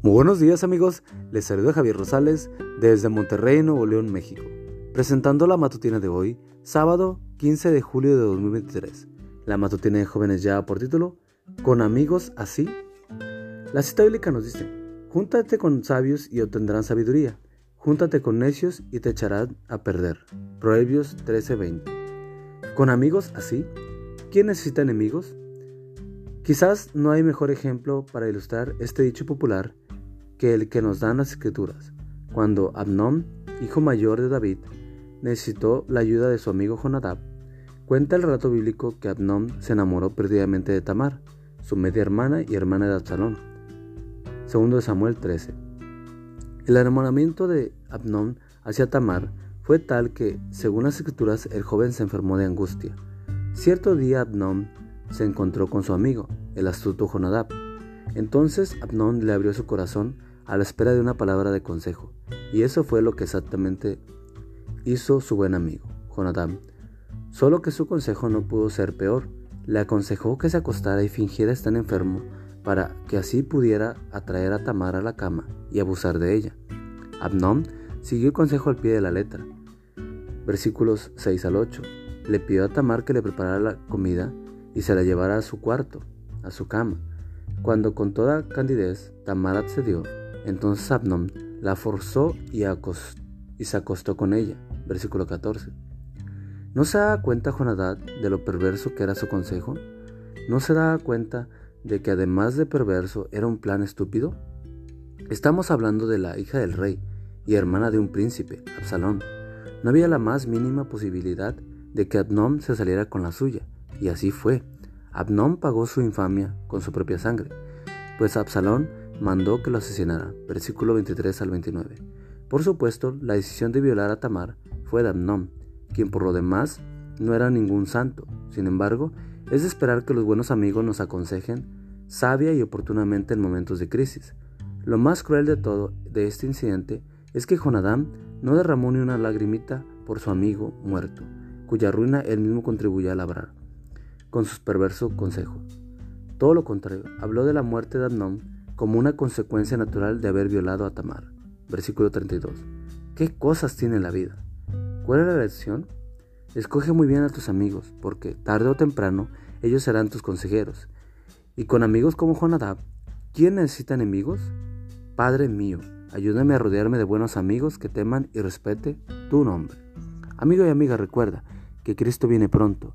Muy buenos días amigos, les saluda Javier Rosales desde Monterrey, Nuevo León, México, presentando la matutina de hoy, sábado 15 de julio de 2023. La matutina de jóvenes ya por título, Con amigos así. La cita bíblica nos dice, Júntate con sabios y obtendrán sabiduría, júntate con necios y te echarán a perder. Proverbios 13:20. Con amigos así, ¿quién necesita enemigos? Quizás no hay mejor ejemplo para ilustrar este dicho popular que el que nos dan las escrituras. Cuando Abnón, hijo mayor de David, necesitó la ayuda de su amigo Jonadab, cuenta el relato bíblico que Abnón se enamoró perdidamente de Tamar, su media hermana y hermana de Absalón. Segundo de Samuel 13. El enamoramiento de Abnón hacia Tamar fue tal que, según las escrituras, el joven se enfermó de angustia. Cierto día Abnón se encontró con su amigo, el astuto Jonadab. Entonces Abnón le abrió su corazón a la espera de una palabra de consejo, y eso fue lo que exactamente hizo su buen amigo, Jonadab. Solo que su consejo no pudo ser peor. Le aconsejó que se acostara y fingiera estar enfermo para que así pudiera atraer a Tamar a la cama y abusar de ella. Abnón siguió el consejo al pie de la letra. Versículos 6 al 8. Le pidió a Tamar que le preparara la comida y se la llevara a su cuarto, a su cama. Cuando con toda candidez Tamar accedió, entonces Abnón la forzó y, se acostó con ella. Versículo 14. ¿No se daba cuenta Jonadab de lo perverso que era su consejo? ¿No se daba cuenta de que además de perverso era un plan estúpido? Estamos hablando de la hija del rey y hermana de un príncipe, Absalón. No había la más mínima posibilidad de que Abnón se saliera con la suya. Y así fue. Abnón pagó su infamia con su propia sangre, pues Absalón mandó que lo asesinara. Versículo 23 al 29. Por supuesto, la decisión de violar a Tamar fue de Abnón, quien por lo demás no era ningún santo. Sin embargo, es de esperar que los buenos amigos nos aconsejen sabia y oportunamente en momentos de crisis. Lo más cruel de todo de este incidente es que Jonadam no derramó ni una lagrimita por su amigo muerto, cuya ruina él mismo contribuyó a labrar con sus perversos consejos. Todo lo contrario, habló de la muerte de Abnón como una consecuencia natural de haber violado a Tamar. Versículo 32. ¿Qué cosas tiene la vida? ¿Cuál es la lección? Escoge muy bien a tus amigos, porque tarde o temprano ellos serán tus consejeros. Y con amigos como Jonadab, ¿quién necesita enemigos? Padre mío, ayúdame a rodearme de buenos amigos que teman y respete tu nombre. Amigo y amiga, recuerda que Cristo viene pronto